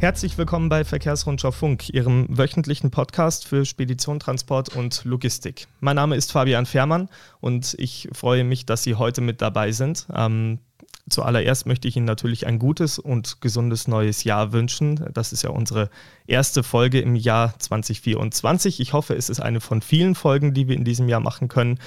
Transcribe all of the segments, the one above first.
Herzlich willkommen bei Verkehrsrundschau Funk, Ihrem wöchentlichen Podcast für Spedition, Transport und Logistik. Mein Name ist Fabian Fährmann und ich freue mich, dass Sie heute mit dabei sind. Ähm, Zuallererst möchte ich Ihnen natürlich ein gutes und gesundes neues Jahr wünschen. Das ist ja unsere erste Folge im Jahr 2024. Ich hoffe, es ist eine von vielen Folgen, die wir in diesem Jahr machen können.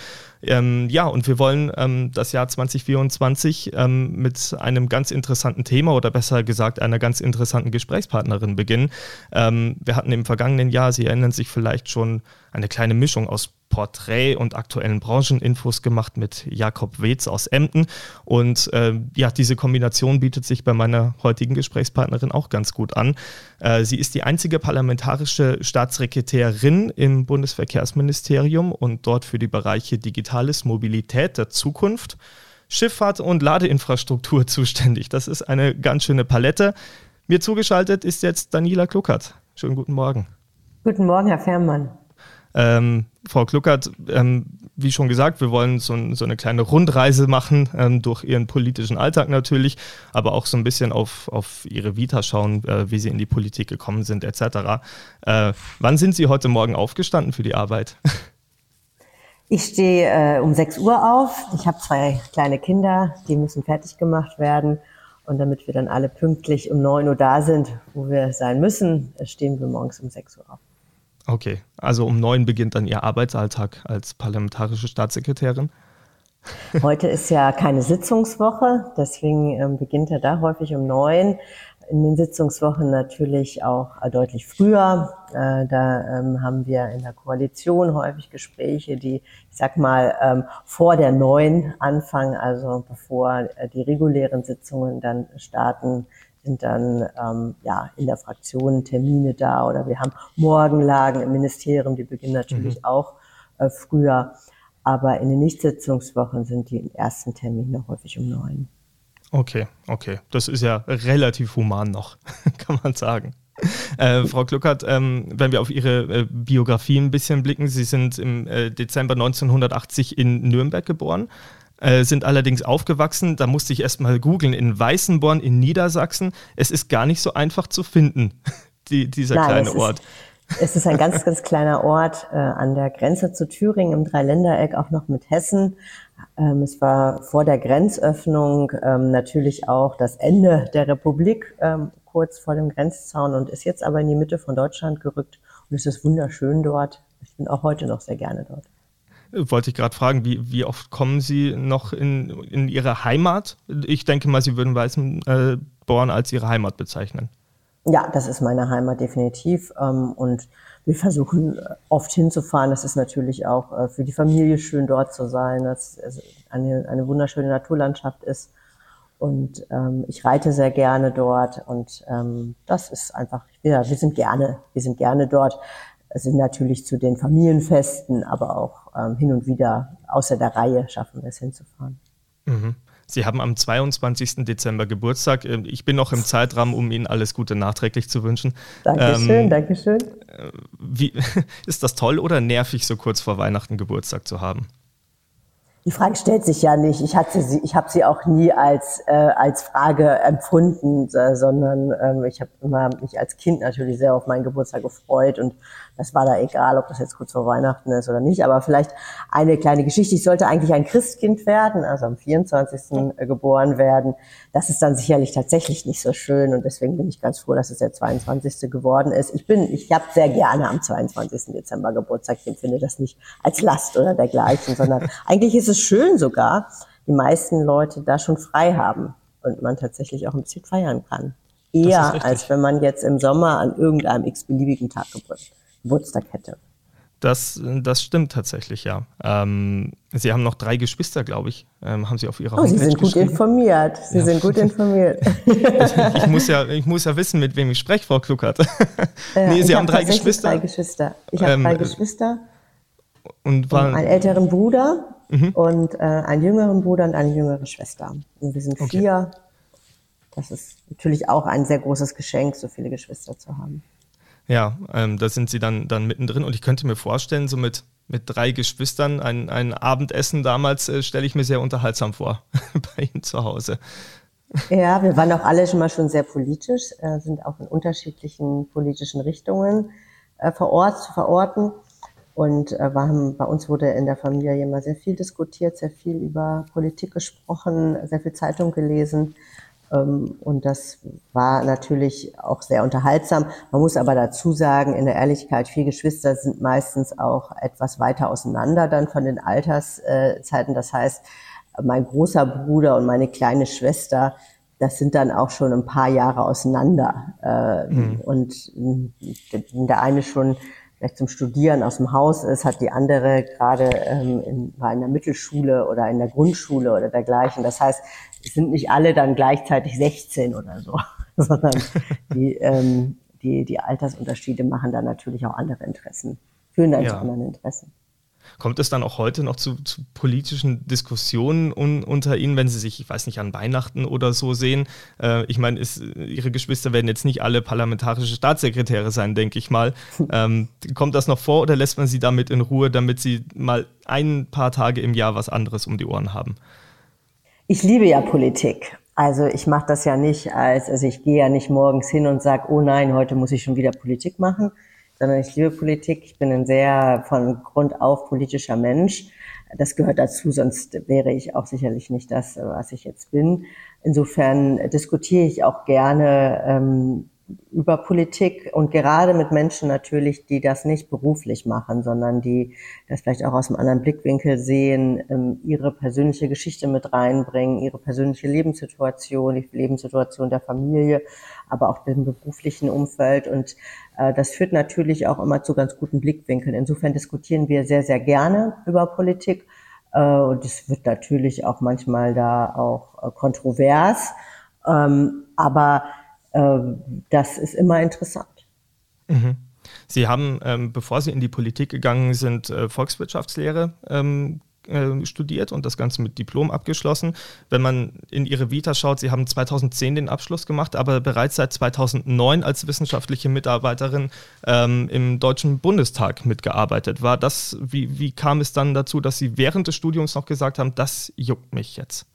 Ähm, ja, und wir wollen ähm, das Jahr 2024 ähm, mit einem ganz interessanten Thema oder besser gesagt einer ganz interessanten Gesprächspartnerin beginnen. Ähm, wir hatten im vergangenen Jahr, Sie erinnern sich vielleicht schon, eine kleine Mischung aus Porträt und aktuellen Brancheninfos gemacht mit Jakob Wetz aus Emden. Und äh, ja, diese Kombination bietet sich bei meiner heutigen Gesprächspartnerin auch ganz gut an. Äh, sie ist die einzige parlamentarische Staatssekretärin im Bundesverkehrsministerium und dort für die Bereiche Digitales, Mobilität der Zukunft. Schifffahrt und Ladeinfrastruktur zuständig. Das ist eine ganz schöne Palette. Mir zugeschaltet ist jetzt Daniela Kluckert. Schönen guten Morgen. Guten Morgen, Herr Fährmann. Ähm, Frau Kluckert, ähm, wie schon gesagt, wir wollen so, so eine kleine Rundreise machen ähm, durch Ihren politischen Alltag natürlich, aber auch so ein bisschen auf, auf Ihre Vita schauen, äh, wie Sie in die Politik gekommen sind etc. Äh, wann sind Sie heute Morgen aufgestanden für die Arbeit? Ich stehe äh, um 6 Uhr auf. Ich habe zwei kleine Kinder, die müssen fertig gemacht werden. Und damit wir dann alle pünktlich um 9 Uhr da sind, wo wir sein müssen, stehen wir morgens um 6 Uhr auf. Okay, also um neun beginnt dann Ihr Arbeitsalltag als parlamentarische Staatssekretärin. Heute ist ja keine Sitzungswoche, deswegen ähm, beginnt er da häufig um neun. In den Sitzungswochen natürlich auch äh, deutlich früher. Äh, da ähm, haben wir in der Koalition häufig Gespräche, die, ich sag mal, ähm, vor der neun anfangen, also bevor äh, die regulären Sitzungen dann starten, sind dann ähm, ja in der Fraktion Termine da oder wir haben Morgenlagen im Ministerium, die beginnen natürlich mhm. auch äh, früher. Aber in den Nichtsitzungswochen sind die ersten Termine häufig um neun. Okay, okay. Das ist ja relativ human noch, kann man sagen. Äh, Frau Kluckert, ähm, wenn wir auf Ihre äh, Biografie ein bisschen blicken, Sie sind im äh, Dezember 1980 in Nürnberg geboren, äh, sind allerdings aufgewachsen, da musste ich erst mal googeln, in Weißenborn in Niedersachsen. Es ist gar nicht so einfach zu finden, die, dieser Nein, kleine es Ort. Ist, es ist ein ganz, ganz kleiner Ort äh, an der Grenze zu Thüringen im Dreiländereck, auch noch mit Hessen. Ähm, es war vor der Grenzöffnung ähm, natürlich auch das Ende der Republik, ähm, kurz vor dem Grenzzaun und ist jetzt aber in die Mitte von Deutschland gerückt und es ist wunderschön dort. Ich bin auch heute noch sehr gerne dort. Wollte ich gerade fragen, wie, wie oft kommen Sie noch in, in Ihre Heimat? Ich denke mal, Sie würden Weißenborn als Ihre Heimat bezeichnen. Ja, das ist meine Heimat definitiv. Ähm, und wir versuchen oft hinzufahren. Das ist natürlich auch äh, für die Familie schön, dort zu sein, dass es eine, eine wunderschöne Naturlandschaft ist. Und ähm, ich reite sehr gerne dort und ähm, das ist einfach, ja, wir sind gerne, wir sind gerne dort sind natürlich zu den Familienfesten, aber auch ähm, hin und wieder außer der Reihe schaffen wir es hinzufahren. Mhm. Sie haben am 22. Dezember Geburtstag. Ähm, ich bin noch im Zeitrahmen, um Ihnen alles Gute nachträglich zu wünschen. Dankeschön, ähm, Dankeschön. Äh, wie, ist das toll oder nervig, so kurz vor Weihnachten Geburtstag zu haben? Die Frage stellt sich ja nicht. Ich hatte sie, ich habe sie auch nie als äh, als Frage empfunden, äh, sondern ähm, ich habe immer mich als Kind natürlich sehr auf meinen Geburtstag gefreut und das war da egal, ob das jetzt kurz vor Weihnachten ist oder nicht. Aber vielleicht eine kleine Geschichte. Ich sollte eigentlich ein Christkind werden, also am 24. geboren werden. Das ist dann sicherlich tatsächlich nicht so schön und deswegen bin ich ganz froh, dass es der 22. geworden ist. Ich bin, ich habe sehr gerne am 22. Dezember Geburtstag. Ich empfinde das nicht als Last oder dergleichen, sondern eigentlich ist es schön sogar, die meisten Leute da schon frei haben und man tatsächlich auch ein bisschen feiern kann. Eher als wenn man jetzt im Sommer an irgendeinem x-beliebigen Tag Geburtstag Geburtstag hätte. Das, das stimmt tatsächlich, ja. Ähm, Sie haben noch drei Geschwister, glaube ich. Ähm, haben Sie auf Ihrer oh, Sie sind gut informiert. Sie ja. sind gut informiert. ich, muss ja, ich muss ja wissen, mit wem ich spreche, Frau Kluckert. Nee, Sie haben drei Geschwister. drei Geschwister. Ich habe ähm, drei Geschwister. Und war, einen älteren Bruder mhm. und äh, einen jüngeren Bruder und eine jüngere Schwester. Und wir sind okay. vier. Das ist natürlich auch ein sehr großes Geschenk, so viele Geschwister zu haben. Ja, ähm, da sind sie dann, dann mittendrin und ich könnte mir vorstellen, so mit, mit drei Geschwistern ein, ein Abendessen damals äh, stelle ich mir sehr unterhaltsam vor bei Ihnen zu Hause. Ja, wir waren auch alle schon mal schon sehr politisch, äh, sind auch in unterschiedlichen politischen Richtungen äh, verort, zu verorten. Und äh, waren, bei uns wurde in der Familie immer sehr viel diskutiert, sehr viel über Politik gesprochen, sehr viel Zeitung gelesen. Ähm, und das war natürlich auch sehr unterhaltsam. Man muss aber dazu sagen, in der Ehrlichkeit, vier Geschwister sind meistens auch etwas weiter auseinander dann von den Alterszeiten. Das heißt, mein großer Bruder und meine kleine Schwester, das sind dann auch schon ein paar Jahre auseinander. Mhm. Und der eine schon vielleicht zum Studieren aus dem Haus ist, hat die andere gerade ähm, in, war in der Mittelschule oder in der Grundschule oder dergleichen. Das heißt, es sind nicht alle dann gleichzeitig 16 oder so, sondern die, ähm, die, die Altersunterschiede machen dann natürlich auch andere Interessen, führen dann ja. zu anderen Interessen. Kommt es dann auch heute noch zu, zu politischen Diskussionen un, unter Ihnen, wenn Sie sich, ich weiß nicht, an Weihnachten oder so sehen? Äh, ich meine, Ihre Geschwister werden jetzt nicht alle parlamentarische Staatssekretäre sein, denke ich mal. Ähm, kommt das noch vor oder lässt man Sie damit in Ruhe, damit Sie mal ein paar Tage im Jahr was anderes um die Ohren haben? Ich liebe ja Politik. Also ich mache das ja nicht als, also ich gehe ja nicht morgens hin und sage, oh nein, heute muss ich schon wieder Politik machen, sondern ich liebe Politik. Ich bin ein sehr von Grund auf politischer Mensch. Das gehört dazu, sonst wäre ich auch sicherlich nicht das, was ich jetzt bin. Insofern diskutiere ich auch gerne ähm, über Politik und gerade mit Menschen natürlich, die das nicht beruflich machen, sondern die das vielleicht auch aus einem anderen Blickwinkel sehen, ähm, ihre persönliche Geschichte mit reinbringen, ihre persönliche Lebenssituation, die Lebenssituation der Familie, aber auch dem beruflichen Umfeld. Und äh, das führt natürlich auch immer zu ganz guten Blickwinkeln. Insofern diskutieren wir sehr, sehr gerne über Politik. Äh, und es wird natürlich auch manchmal da auch äh, kontrovers. Ähm, aber das ist immer interessant. Mhm. Sie haben, ähm, bevor Sie in die Politik gegangen sind, äh, Volkswirtschaftslehre ähm, äh, studiert und das Ganze mit Diplom abgeschlossen. Wenn man in Ihre Vita schaut, Sie haben 2010 den Abschluss gemacht, aber bereits seit 2009 als wissenschaftliche Mitarbeiterin ähm, im Deutschen Bundestag mitgearbeitet. War das, wie, wie kam es dann dazu, dass Sie während des Studiums noch gesagt haben, das juckt mich jetzt?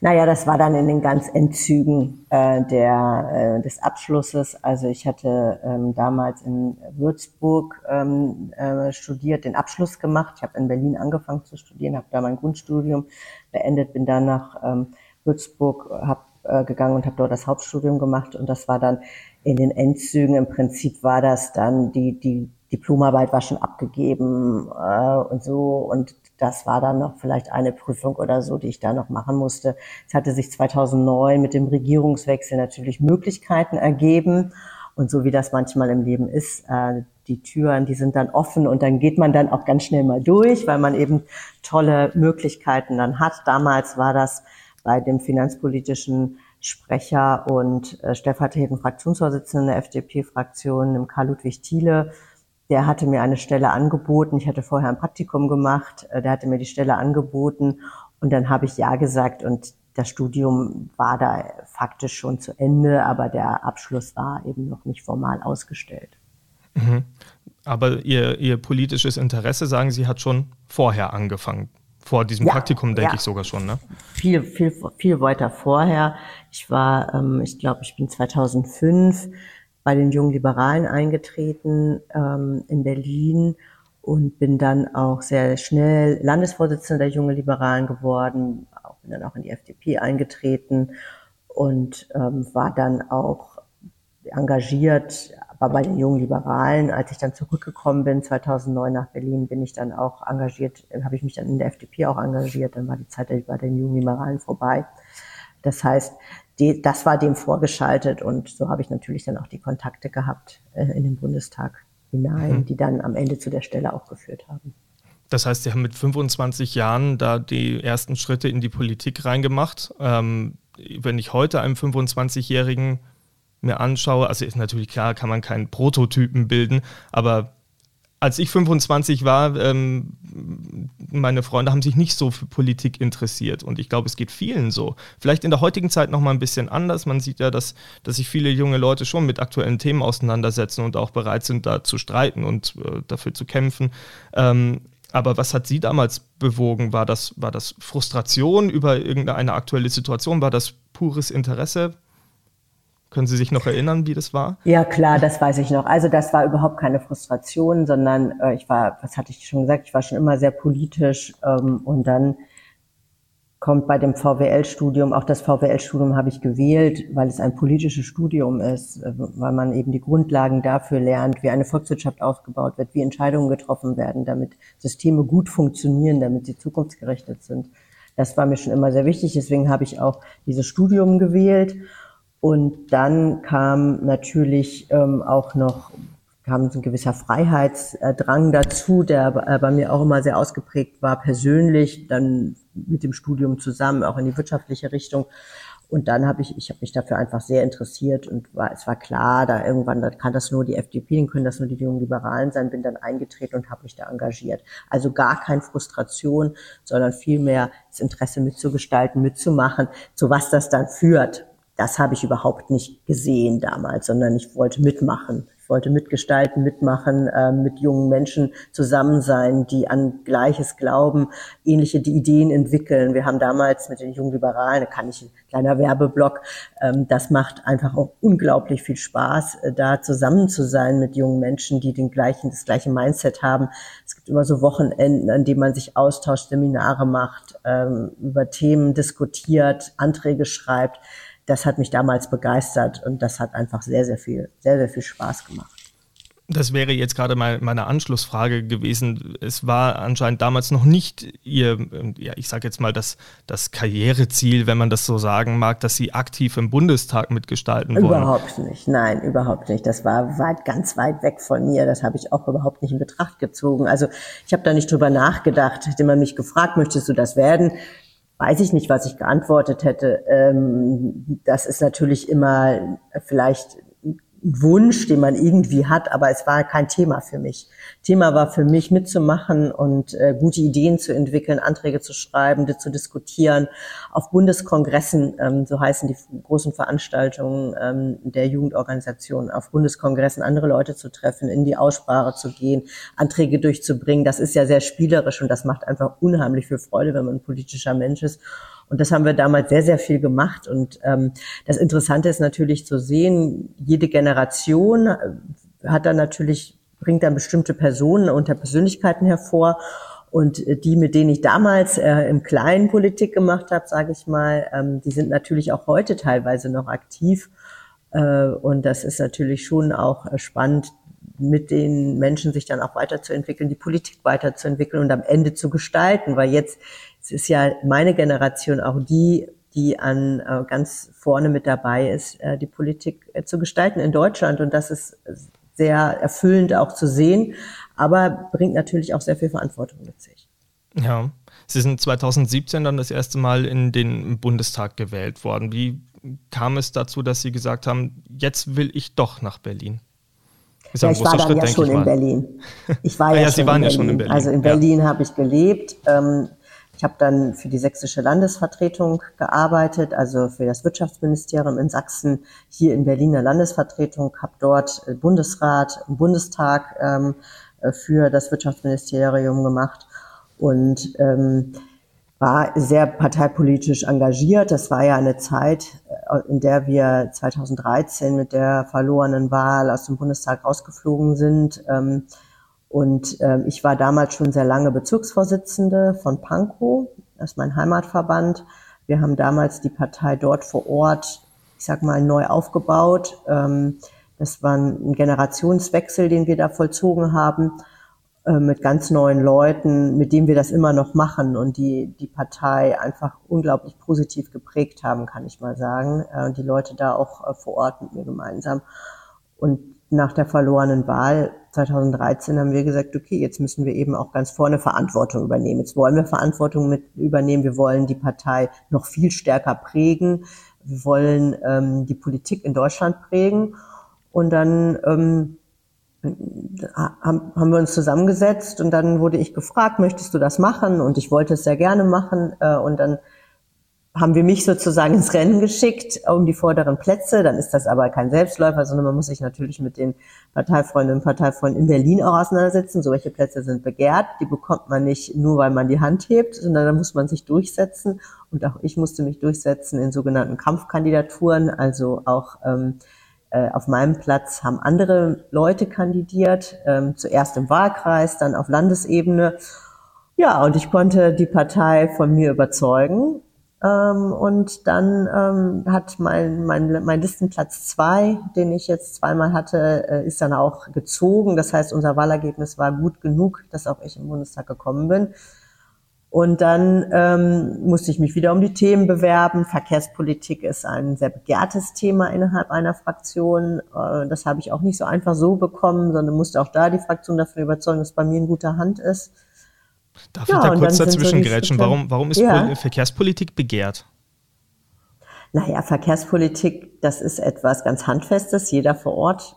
Naja, das war dann in den ganz Endzügen äh, der, äh, des Abschlusses. Also ich hatte ähm, damals in Würzburg ähm, äh, studiert, den Abschluss gemacht. Ich habe in Berlin angefangen zu studieren, habe da mein Grundstudium beendet, bin dann nach ähm, Würzburg hab, äh, gegangen und habe dort das Hauptstudium gemacht. Und das war dann in den Endzügen. Im Prinzip war das dann die, die Diplomarbeit war schon abgegeben äh, und so. Und das war dann noch vielleicht eine Prüfung oder so, die ich da noch machen musste. Es hatte sich 2009 mit dem Regierungswechsel natürlich Möglichkeiten ergeben. Und so wie das manchmal im Leben ist, äh, die Türen, die sind dann offen und dann geht man dann auch ganz schnell mal durch, weil man eben tolle Möglichkeiten dann hat. Damals war das bei dem finanzpolitischen Sprecher und äh, stellvertretenden Fraktionsvorsitzenden der FDP-Fraktion, dem Karl Ludwig Thiele, der hatte mir eine Stelle angeboten. Ich hatte vorher ein Praktikum gemacht. Äh, der hatte mir die Stelle angeboten und dann habe ich ja gesagt und das Studium war da faktisch schon zu Ende, aber der Abschluss war eben noch nicht formal ausgestellt. Mhm. Aber ihr, ihr politisches Interesse, sagen Sie, hat schon vorher angefangen. Vor diesem ja, Praktikum, denke ja. ich sogar schon, ne? Viel, viel, viel weiter vorher. Ich war, ähm, ich glaube, ich bin 2005 bei den Jungen Liberalen eingetreten ähm, in Berlin und bin dann auch sehr schnell Landesvorsitzende der Jungen Liberalen geworden, auch, bin dann auch in die FDP eingetreten und ähm, war dann auch engagiert, war bei den Jungen Liberalen. Als ich dann zurückgekommen bin, 2009 nach Berlin, bin ich dann auch engagiert, habe ich mich dann in der FDP auch engagiert. Dann war die Zeit bei den Jungen Liberalen vorbei. Das heißt, die, das war dem vorgeschaltet und so habe ich natürlich dann auch die Kontakte gehabt äh, in den Bundestag hinein, mhm. die dann am Ende zu der Stelle auch geführt haben. Das heißt, Sie haben mit 25 Jahren da die ersten Schritte in die Politik reingemacht. Ähm, wenn ich heute einem 25-Jährigen mir anschaue, also ist natürlich klar, kann man keinen Prototypen bilden, aber als ich 25 war, ähm, meine Freunde haben sich nicht so für Politik interessiert. Und ich glaube, es geht vielen so. Vielleicht in der heutigen Zeit noch mal ein bisschen anders. Man sieht ja, dass, dass sich viele junge Leute schon mit aktuellen Themen auseinandersetzen und auch bereit sind, da zu streiten und äh, dafür zu kämpfen. Ähm, aber was hat Sie damals bewogen? War das, war das Frustration über irgendeine aktuelle Situation? War das pures Interesse? Können Sie sich noch erinnern, wie das war? Ja, klar, das weiß ich noch. Also das war überhaupt keine Frustration, sondern äh, ich war, was hatte ich schon gesagt, ich war schon immer sehr politisch ähm, und dann kommt bei dem VWL-Studium, auch das VWL-Studium habe ich gewählt, weil es ein politisches Studium ist, äh, weil man eben die Grundlagen dafür lernt, wie eine Volkswirtschaft aufgebaut wird, wie Entscheidungen getroffen werden, damit Systeme gut funktionieren, damit sie zukunftsgerichtet sind. Das war mir schon immer sehr wichtig, deswegen habe ich auch dieses Studium gewählt und dann kam natürlich ähm, auch noch kam so ein gewisser Freiheitsdrang dazu, der äh, bei mir auch immer sehr ausgeprägt war, persönlich, dann mit dem Studium zusammen, auch in die wirtschaftliche Richtung. Und dann habe ich, ich habe mich dafür einfach sehr interessiert und war, es war klar, da irgendwann, da kann das nur die FDP, dann können das nur die jungen Liberalen sein, bin dann eingetreten und habe mich da engagiert. Also gar keine Frustration, sondern vielmehr das Interesse mitzugestalten, mitzumachen, zu was das dann führt das habe ich überhaupt nicht gesehen damals, sondern ich wollte mitmachen. Ich wollte mitgestalten, mitmachen, äh, mit jungen Menschen zusammen sein, die an Gleiches glauben, ähnliche die Ideen entwickeln. Wir haben damals mit den jungen Liberalen, da kann ich ein kleiner Werbeblock, ähm, das macht einfach auch unglaublich viel Spaß, äh, da zusammen zu sein mit jungen Menschen, die den gleichen, das gleiche Mindset haben. Es gibt immer so Wochenenden, an denen man sich austauscht, Seminare macht, ähm, über Themen diskutiert, Anträge schreibt das hat mich damals begeistert und das hat einfach sehr, sehr viel, sehr, sehr viel Spaß gemacht. Das wäre jetzt gerade mal meine Anschlussfrage gewesen. Es war anscheinend damals noch nicht Ihr, ja, ich sage jetzt mal, das, das Karriereziel, wenn man das so sagen mag, dass Sie aktiv im Bundestag mitgestalten wollen. Überhaupt nicht, nein, überhaupt nicht. Das war weit, ganz weit weg von mir. Das habe ich auch überhaupt nicht in Betracht gezogen. Also ich habe da nicht drüber nachgedacht. Hätte man mich gefragt, möchtest du das werden? Weiß ich nicht, was ich geantwortet hätte. Ähm, das ist natürlich immer vielleicht Wunsch, den man irgendwie hat, aber es war kein Thema für mich. Thema war für mich mitzumachen und äh, gute Ideen zu entwickeln, Anträge zu schreiben, zu diskutieren, auf Bundeskongressen, ähm, so heißen die großen Veranstaltungen ähm, der Jugendorganisation, auf Bundeskongressen andere Leute zu treffen, in die Aussprache zu gehen, Anträge durchzubringen. Das ist ja sehr spielerisch und das macht einfach unheimlich viel Freude, wenn man ein politischer Mensch ist. Und das haben wir damals sehr, sehr viel gemacht. Und ähm, das Interessante ist natürlich zu sehen, jede Generation äh, hat dann natürlich, bringt dann bestimmte Personen unter Persönlichkeiten hervor. Und äh, die, mit denen ich damals äh, im Kleinen Politik gemacht habe, sage ich mal, ähm, die sind natürlich auch heute teilweise noch aktiv. Äh, und das ist natürlich schon auch äh, spannend, mit den Menschen sich dann auch weiterzuentwickeln, die Politik weiterzuentwickeln und am Ende zu gestalten, weil jetzt ist ja meine Generation auch die, die an äh, ganz vorne mit dabei ist, äh, die Politik äh, zu gestalten in Deutschland. Und das ist sehr erfüllend auch zu sehen, aber bringt natürlich auch sehr viel Verantwortung mit sich. Ja, Sie sind 2017 dann das erste Mal in den Bundestag gewählt worden. Wie kam es dazu, dass Sie gesagt haben, jetzt will ich doch nach Berlin? Ja, ich war dann Schritt, ja schon in Berlin. Ich war ah, ja, ja, Sie waren ja schon in Berlin. Also in Berlin ja. habe ich gelebt. Ähm, ich habe dann für die sächsische Landesvertretung gearbeitet, also für das Wirtschaftsministerium in Sachsen, hier in Berliner Landesvertretung, habe dort Bundesrat, Bundestag ähm, für das Wirtschaftsministerium gemacht und ähm, war sehr parteipolitisch engagiert. Das war ja eine Zeit, äh, in der wir 2013 mit der verlorenen Wahl aus dem Bundestag rausgeflogen sind. Ähm, und ähm, ich war damals schon sehr lange Bezirksvorsitzende von Pankow, das ist mein Heimatverband. Wir haben damals die Partei dort vor Ort, ich sag mal, neu aufgebaut. Ähm, das war ein Generationswechsel, den wir da vollzogen haben, äh, mit ganz neuen Leuten, mit denen wir das immer noch machen und die die Partei einfach unglaublich positiv geprägt haben, kann ich mal sagen. Äh, und die Leute da auch äh, vor Ort mit mir gemeinsam. Und nach der verlorenen Wahl 2013 haben wir gesagt, okay, jetzt müssen wir eben auch ganz vorne Verantwortung übernehmen. Jetzt wollen wir Verantwortung mit übernehmen. Wir wollen die Partei noch viel stärker prägen. Wir wollen ähm, die Politik in Deutschland prägen. Und dann ähm, haben, wir uns zusammengesetzt und dann wurde ich gefragt, möchtest du das machen? Und ich wollte es sehr gerne machen. Äh, und dann haben wir mich sozusagen ins Rennen geschickt um die vorderen Plätze. Dann ist das aber kein Selbstläufer, sondern man muss sich natürlich mit den Parteifreundinnen und Parteifreunden in Berlin auch auseinandersetzen. Solche Plätze sind begehrt. Die bekommt man nicht nur, weil man die Hand hebt, sondern da muss man sich durchsetzen. Und auch ich musste mich durchsetzen in sogenannten Kampfkandidaturen. Also auch ähm, äh, auf meinem Platz haben andere Leute kandidiert. Ähm, zuerst im Wahlkreis, dann auf Landesebene. Ja, und ich konnte die Partei von mir überzeugen ähm, und dann ähm, hat mein, mein, mein Listenplatz zwei, den ich jetzt zweimal hatte, äh, ist dann auch gezogen. Das heißt, unser Wahlergebnis war gut genug, dass auch ich im Bundestag gekommen bin. Und dann ähm, musste ich mich wieder um die Themen bewerben. Verkehrspolitik ist ein sehr begehrtes Thema innerhalb einer Fraktion. Äh, das habe ich auch nicht so einfach so bekommen, sondern musste auch da die Fraktion davon überzeugen, dass bei mir in guter Hand ist. Darf ja, ich da kurz dazwischen grätschen? Warum, warum ist ja. Verkehrspolitik begehrt? Naja, Verkehrspolitik, das ist etwas ganz Handfestes. Jeder vor Ort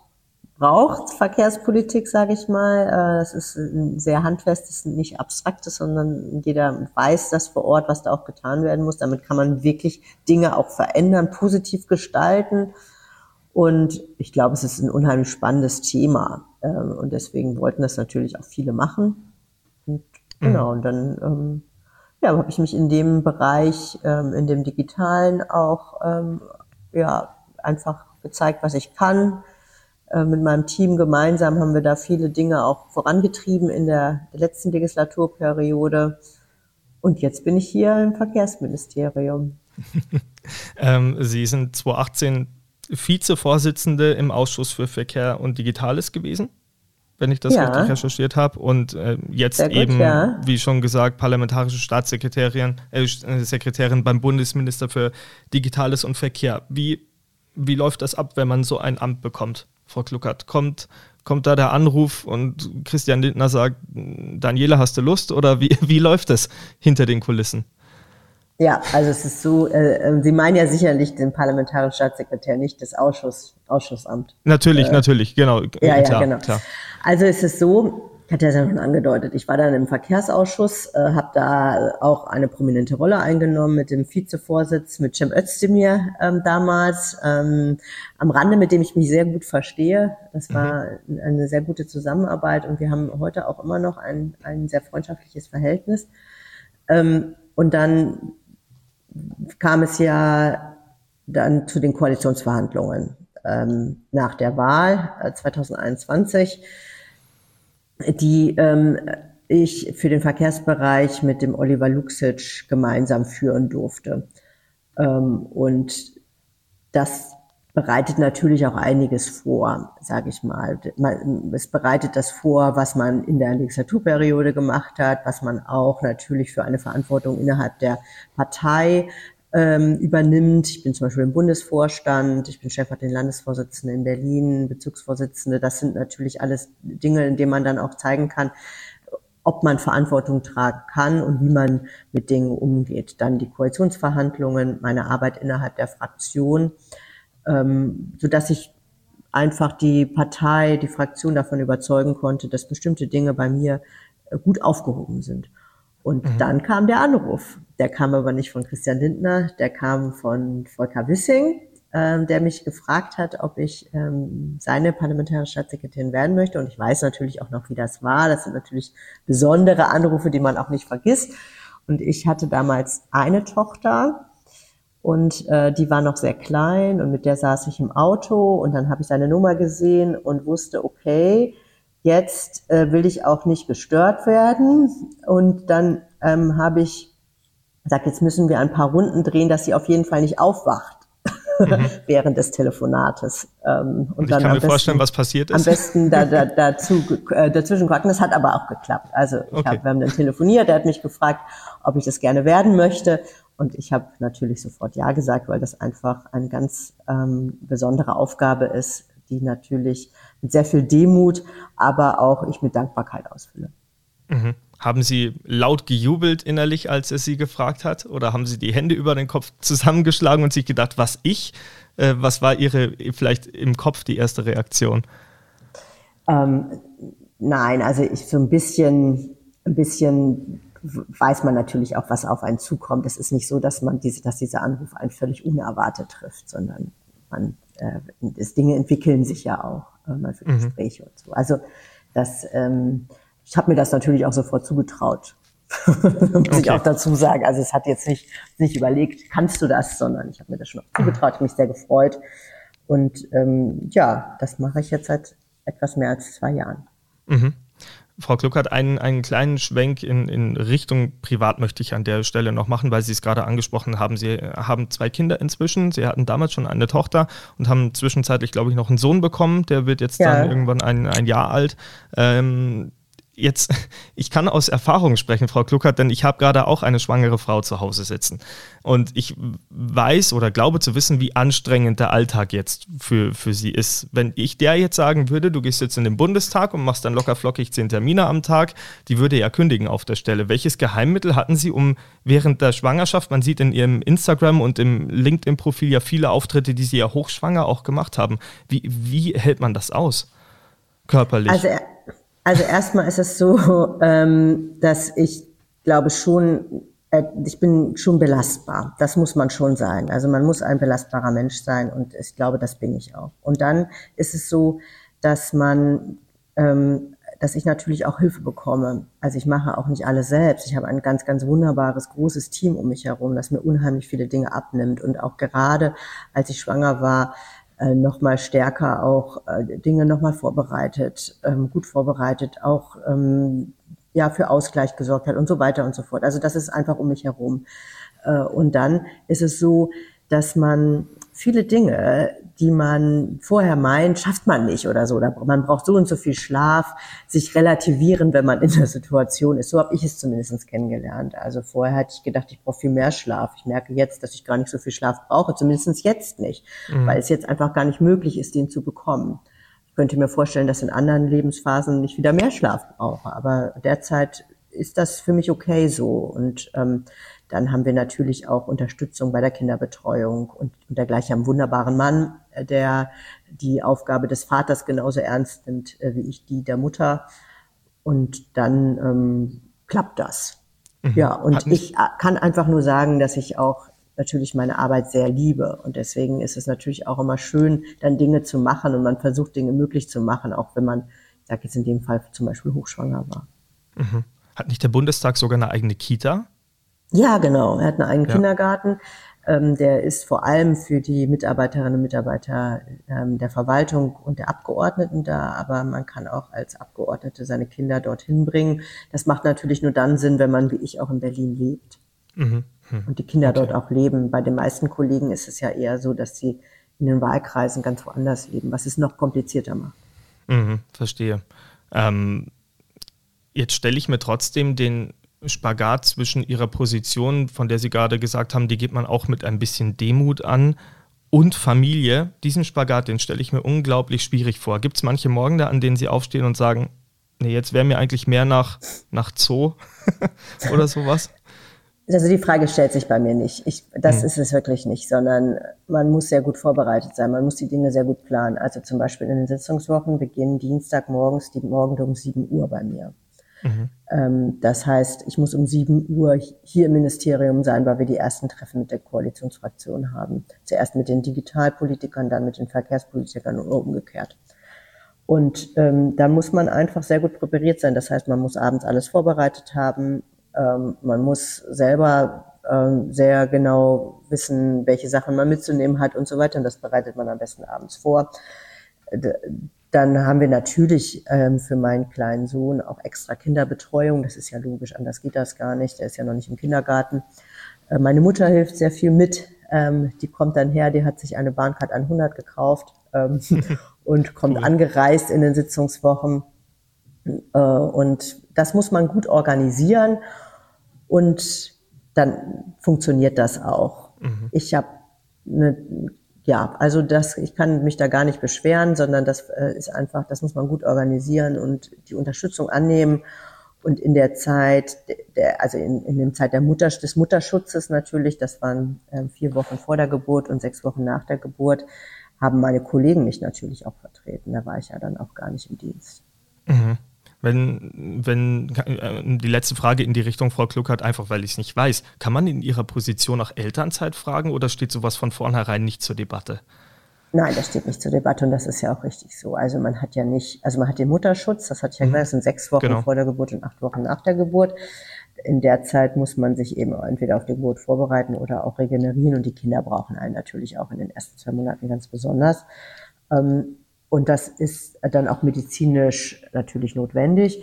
braucht Verkehrspolitik, sage ich mal. Äh, das ist ein sehr handfestes, nicht abstraktes, sondern jeder weiß das vor Ort, was da auch getan werden muss. Damit kann man wirklich Dinge auch verändern, positiv gestalten. Und ich glaube, es ist ein unheimlich spannendes Thema. Ähm, und deswegen wollten das natürlich auch viele machen. Und Genau, mhm. und dann ähm, ja, habe ich mich in dem Bereich, ähm, in dem Digitalen auch ähm, ja, einfach gezeigt, was ich kann. Äh, mit meinem Team gemeinsam haben wir da viele Dinge auch vorangetrieben in der letzten Legislaturperiode. Und jetzt bin ich hier im Verkehrsministerium. ähm, Sie sind 2018 Vizevorsitzende im Ausschuss für Verkehr und Digitales gewesen wenn ich das ja. richtig recherchiert habe. Und äh, jetzt gut, eben, ja. wie schon gesagt, parlamentarische Staatssekretärin äh, Sekretärin beim Bundesminister für Digitales und Verkehr. Wie, wie läuft das ab, wenn man so ein Amt bekommt, Frau Kluckert? Kommt, kommt da der Anruf und Christian Lindner sagt, Daniela, hast du Lust? Oder wie, wie läuft das hinter den Kulissen? Ja, also es ist so, äh, äh, Sie meinen ja sicherlich den parlamentarischen Staatssekretär, nicht das Ausschuss, Ausschussamt. Natürlich, äh, natürlich, genau. Ja, klar, ja, genau. Klar. Also es ist so, ich hatte ja schon angedeutet, ich war dann im Verkehrsausschuss, äh, habe da auch eine prominente Rolle eingenommen mit dem Vizevorsitz, mit Cem Özdemir ähm, damals, ähm, am Rande, mit dem ich mich sehr gut verstehe. Das war mhm. eine sehr gute Zusammenarbeit und wir haben heute auch immer noch ein, ein sehr freundschaftliches Verhältnis. Ähm, und dann kam es ja dann zu den Koalitionsverhandlungen ähm, nach der Wahl äh, 2021, die ähm, ich für den Verkehrsbereich mit dem Oliver Luxic gemeinsam führen durfte. Ähm, und das bereitet natürlich auch einiges vor, sage ich mal. Es bereitet das vor, was man in der Legislaturperiode gemacht hat, was man auch natürlich für eine Verantwortung innerhalb der Partei ähm, übernimmt. Ich bin zum Beispiel im Bundesvorstand, ich bin stellvertretende Landesvorsitzende in Berlin, Bezugsvorsitzende. Das sind natürlich alles Dinge, in denen man dann auch zeigen kann, ob man Verantwortung tragen kann und wie man mit Dingen umgeht. Dann die Koalitionsverhandlungen, meine Arbeit innerhalb der Fraktion ähm, so dass ich einfach die Partei, die Fraktion davon überzeugen konnte, dass bestimmte Dinge bei mir äh, gut aufgehoben sind. Und mhm. dann kam der Anruf. Der kam aber nicht von Christian Lindner, der kam von Volker Wissing, ähm, der mich gefragt hat, ob ich ähm, seine parlamentarische Staatssekretärin werden möchte. Und ich weiß natürlich auch noch, wie das war. Das sind natürlich besondere Anrufe, die man auch nicht vergisst. Und ich hatte damals eine Tochter und äh, die war noch sehr klein und mit der saß ich im Auto und dann habe ich seine Nummer gesehen und wusste, okay, jetzt äh, will ich auch nicht gestört werden. Und dann ähm, habe ich gesagt, jetzt müssen wir ein paar Runden drehen, dass sie auf jeden Fall nicht aufwacht. Mhm. während des Telefonates. Ähm, und, und ich dann kann mir besten, vorstellen, was passiert ist. Am besten da, da, dazu, äh, dazwischen quacken. Das hat aber auch geklappt. Also ich okay. hab, wir haben dann telefoniert, er hat mich gefragt, ob ich das gerne werden möchte. Und ich habe natürlich sofort Ja gesagt, weil das einfach eine ganz ähm, besondere Aufgabe ist, die natürlich mit sehr viel Demut, aber auch ich mit Dankbarkeit ausfülle. Mhm. Haben Sie laut gejubelt innerlich, als er Sie gefragt hat? Oder haben Sie die Hände über den Kopf zusammengeschlagen und sich gedacht, was ich? Äh, was war Ihre vielleicht im Kopf die erste Reaktion? Ähm, nein, also ich so ein bisschen, ein bisschen weiß man natürlich auch, was auf einen zukommt. Es ist nicht so, dass man diese, dass dieser Anruf einen völlig unerwartet trifft, sondern man, äh, das Dinge entwickeln sich ja auch, äh, man für mhm. Gespräche und so. Also das, ähm, ich habe mir das natürlich auch sofort zugetraut. Muss okay. ich auch dazu sagen. Also es hat jetzt nicht, nicht überlegt, kannst du das, sondern ich habe mir das schon auch zugetraut, mich sehr gefreut. Und ähm, ja, das mache ich jetzt seit etwas mehr als zwei Jahren. Mhm. Frau Kluckert, einen, einen kleinen Schwenk in, in Richtung Privat möchte ich an der Stelle noch machen, weil Sie es gerade angesprochen haben. Sie haben zwei Kinder inzwischen. Sie hatten damals schon eine Tochter und haben zwischenzeitlich, glaube ich, noch einen Sohn bekommen. Der wird jetzt ja. dann irgendwann ein, ein Jahr alt. Ähm, jetzt, ich kann aus Erfahrung sprechen, Frau Kluckert, denn ich habe gerade auch eine schwangere Frau zu Hause sitzen. Und ich weiß oder glaube zu wissen, wie anstrengend der Alltag jetzt für, für sie ist. Wenn ich der jetzt sagen würde, du gehst jetzt in den Bundestag und machst dann locker flockig zehn Termine am Tag, die würde ja kündigen auf der Stelle. Welches Geheimmittel hatten Sie, um während der Schwangerschaft, man sieht in Ihrem Instagram und im LinkedIn-Profil ja viele Auftritte, die Sie ja hochschwanger auch gemacht haben. Wie, wie hält man das aus? Körperlich. Also also erstmal ist es so, ähm, dass ich glaube schon, äh, ich bin schon belastbar. Das muss man schon sein. Also man muss ein belastbarer Mensch sein und ich glaube, das bin ich auch. Und dann ist es so, dass man, ähm, dass ich natürlich auch Hilfe bekomme. Also ich mache auch nicht alles selbst. Ich habe ein ganz, ganz wunderbares, großes Team um mich herum, das mir unheimlich viele Dinge abnimmt. Und auch gerade als ich schwanger war, äh, noch mal stärker auch äh, Dinge noch mal vorbereitet, ähm, gut vorbereitet, auch ähm, ja für Ausgleich gesorgt hat und so weiter und so fort. Also das ist einfach um mich herum. Äh, und dann ist es so, dass man viele Dinge, die man vorher meint, schafft man nicht oder so. Oder man braucht so und so viel Schlaf, sich relativieren, wenn man in der Situation ist. So habe ich es zumindest kennengelernt. Also vorher hatte ich gedacht, ich brauche viel mehr Schlaf. Ich merke jetzt, dass ich gar nicht so viel Schlaf brauche, zumindest jetzt nicht, mhm. weil es jetzt einfach gar nicht möglich ist, den zu bekommen. Ich könnte mir vorstellen, dass in anderen Lebensphasen ich wieder mehr Schlaf brauche. Aber derzeit ist das für mich okay so. Und ähm, dann haben wir natürlich auch Unterstützung bei der Kinderbetreuung und, und dergleichen einen wunderbaren Mann, äh, der die Aufgabe des Vaters genauso ernst nimmt äh, wie ich die der Mutter. Und dann ähm, klappt das. Mhm. Ja, und ich äh, kann einfach nur sagen, dass ich auch natürlich meine Arbeit sehr liebe. Und deswegen ist es natürlich auch immer schön, dann Dinge zu machen und man versucht Dinge möglich zu machen, auch wenn man, ich sage jetzt in dem Fall zum Beispiel hochschwanger war. Mhm. Hat nicht der Bundestag sogar eine eigene Kita? Ja, genau. Er hat einen eigenen ja. Kindergarten. Ähm, der ist vor allem für die Mitarbeiterinnen und Mitarbeiter ähm, der Verwaltung und der Abgeordneten da, aber man kann auch als Abgeordnete seine Kinder dorthin bringen. Das macht natürlich nur dann Sinn, wenn man wie ich auch in Berlin lebt mhm. Hm. und die Kinder okay. dort auch leben. Bei den meisten Kollegen ist es ja eher so, dass sie in den Wahlkreisen ganz woanders leben, was es noch komplizierter macht. Mhm, verstehe. Ähm, jetzt stelle ich mir trotzdem den Spagat zwischen ihrer Position, von der Sie gerade gesagt haben, die geht man auch mit ein bisschen Demut an, und Familie. Diesen Spagat, den stelle ich mir unglaublich schwierig vor. Gibt es manche Morgen da, an denen Sie aufstehen und sagen, nee, jetzt wäre mir eigentlich mehr nach, nach Zoo oder sowas? Also die Frage stellt sich bei mir nicht. Ich, das hm. ist es wirklich nicht, sondern man muss sehr gut vorbereitet sein. Man muss die Dinge sehr gut planen. Also zum Beispiel in den Sitzungswochen beginnen Dienstagmorgens die Morgen um 7 Uhr bei mir. Mhm. Ähm, das heißt, ich muss um 7 Uhr hier im Ministerium sein, weil wir die ersten Treffen mit der Koalitionsfraktion haben. Zuerst mit den Digitalpolitikern, dann mit den Verkehrspolitikern und umgekehrt. Und ähm, da muss man einfach sehr gut präpariert sein. Das heißt, man muss abends alles vorbereitet haben. Ähm, man muss selber ähm, sehr genau wissen, welche Sachen man mitzunehmen hat und so weiter. Und das bereitet man am besten abends vor. Dann haben wir natürlich ähm, für meinen kleinen Sohn auch extra Kinderbetreuung. Das ist ja logisch, anders geht das gar nicht. Der ist ja noch nicht im Kindergarten. Äh, meine Mutter hilft sehr viel mit. Ähm, die kommt dann her, die hat sich eine Bahncard 100 gekauft ähm, und kommt cool. angereist in den Sitzungswochen. Äh, und das muss man gut organisieren und dann funktioniert das auch. Mhm. Ich habe eine ja, also das, ich kann mich da gar nicht beschweren, sondern das äh, ist einfach, das muss man gut organisieren und die Unterstützung annehmen. Und in der Zeit, der, also in, in der Zeit der Mutter, des Mutterschutzes natürlich, das waren äh, vier Wochen vor der Geburt und sechs Wochen nach der Geburt, haben meine Kollegen mich natürlich auch vertreten. Da war ich ja dann auch gar nicht im Dienst. Mhm. Wenn, wenn äh, die letzte Frage in die Richtung, Frau Kluckert, einfach weil ich es nicht weiß, kann man in Ihrer Position nach Elternzeit fragen oder steht sowas von vornherein nicht zur Debatte? Nein, das steht nicht zur Debatte und das ist ja auch richtig so. Also man hat ja nicht, also man hat den Mutterschutz, das hatte ich ja mhm. gesagt, das sind sechs Wochen genau. vor der Geburt und acht Wochen nach der Geburt. In der Zeit muss man sich eben entweder auf die Geburt vorbereiten oder auch regenerieren und die Kinder brauchen einen natürlich auch in den ersten zwei Monaten ganz besonders. Ähm, und das ist dann auch medizinisch natürlich notwendig.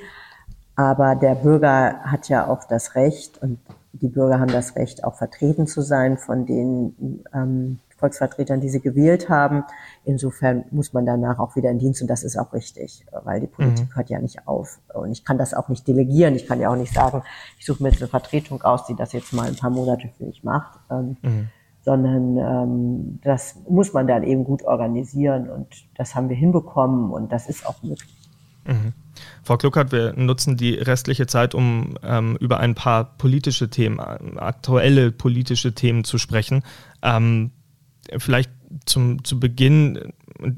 Aber der Bürger hat ja auch das Recht und die Bürger haben das Recht, auch vertreten zu sein von den ähm, Volksvertretern, die sie gewählt haben. Insofern muss man danach auch wieder in Dienst und das ist auch richtig, weil die Politik mhm. hört ja nicht auf. Und ich kann das auch nicht delegieren. Ich kann ja auch nicht sagen, ich suche mir jetzt eine Vertretung aus, die das jetzt mal ein paar Monate für mich macht. Ähm, mhm. Sondern ähm, das muss man dann eben gut organisieren und das haben wir hinbekommen und das ist auch möglich. Mhm. Frau Kluckert, wir nutzen die restliche Zeit, um ähm, über ein paar politische Themen, aktuelle politische Themen zu sprechen. Ähm, vielleicht zum, zu Beginn,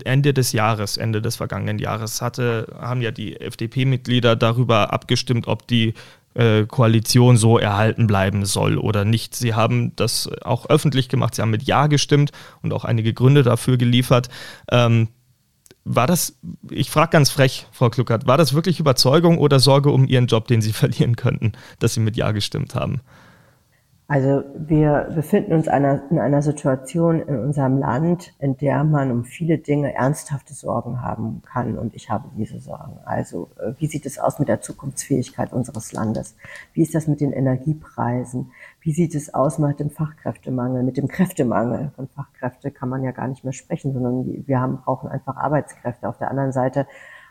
Ende des Jahres, Ende des vergangenen Jahres, hatte, haben ja die FDP-Mitglieder darüber abgestimmt, ob die äh, Koalition so erhalten bleiben soll oder nicht. Sie haben das auch öffentlich gemacht, sie haben mit Ja gestimmt und auch einige Gründe dafür geliefert. Ähm, war das, ich frage ganz frech, Frau Kluckert, war das wirklich Überzeugung oder Sorge um Ihren Job, den Sie verlieren könnten, dass Sie mit Ja gestimmt haben? Also wir befinden uns einer, in einer Situation in unserem Land, in der man um viele Dinge ernsthafte Sorgen haben kann. Und ich habe diese Sorgen. Also äh, wie sieht es aus mit der Zukunftsfähigkeit unseres Landes? Wie ist das mit den Energiepreisen? Wie sieht es aus mit dem Fachkräftemangel, mit dem Kräftemangel? Von Fachkräfte kann man ja gar nicht mehr sprechen, sondern wir haben, brauchen einfach Arbeitskräfte. Auf der anderen Seite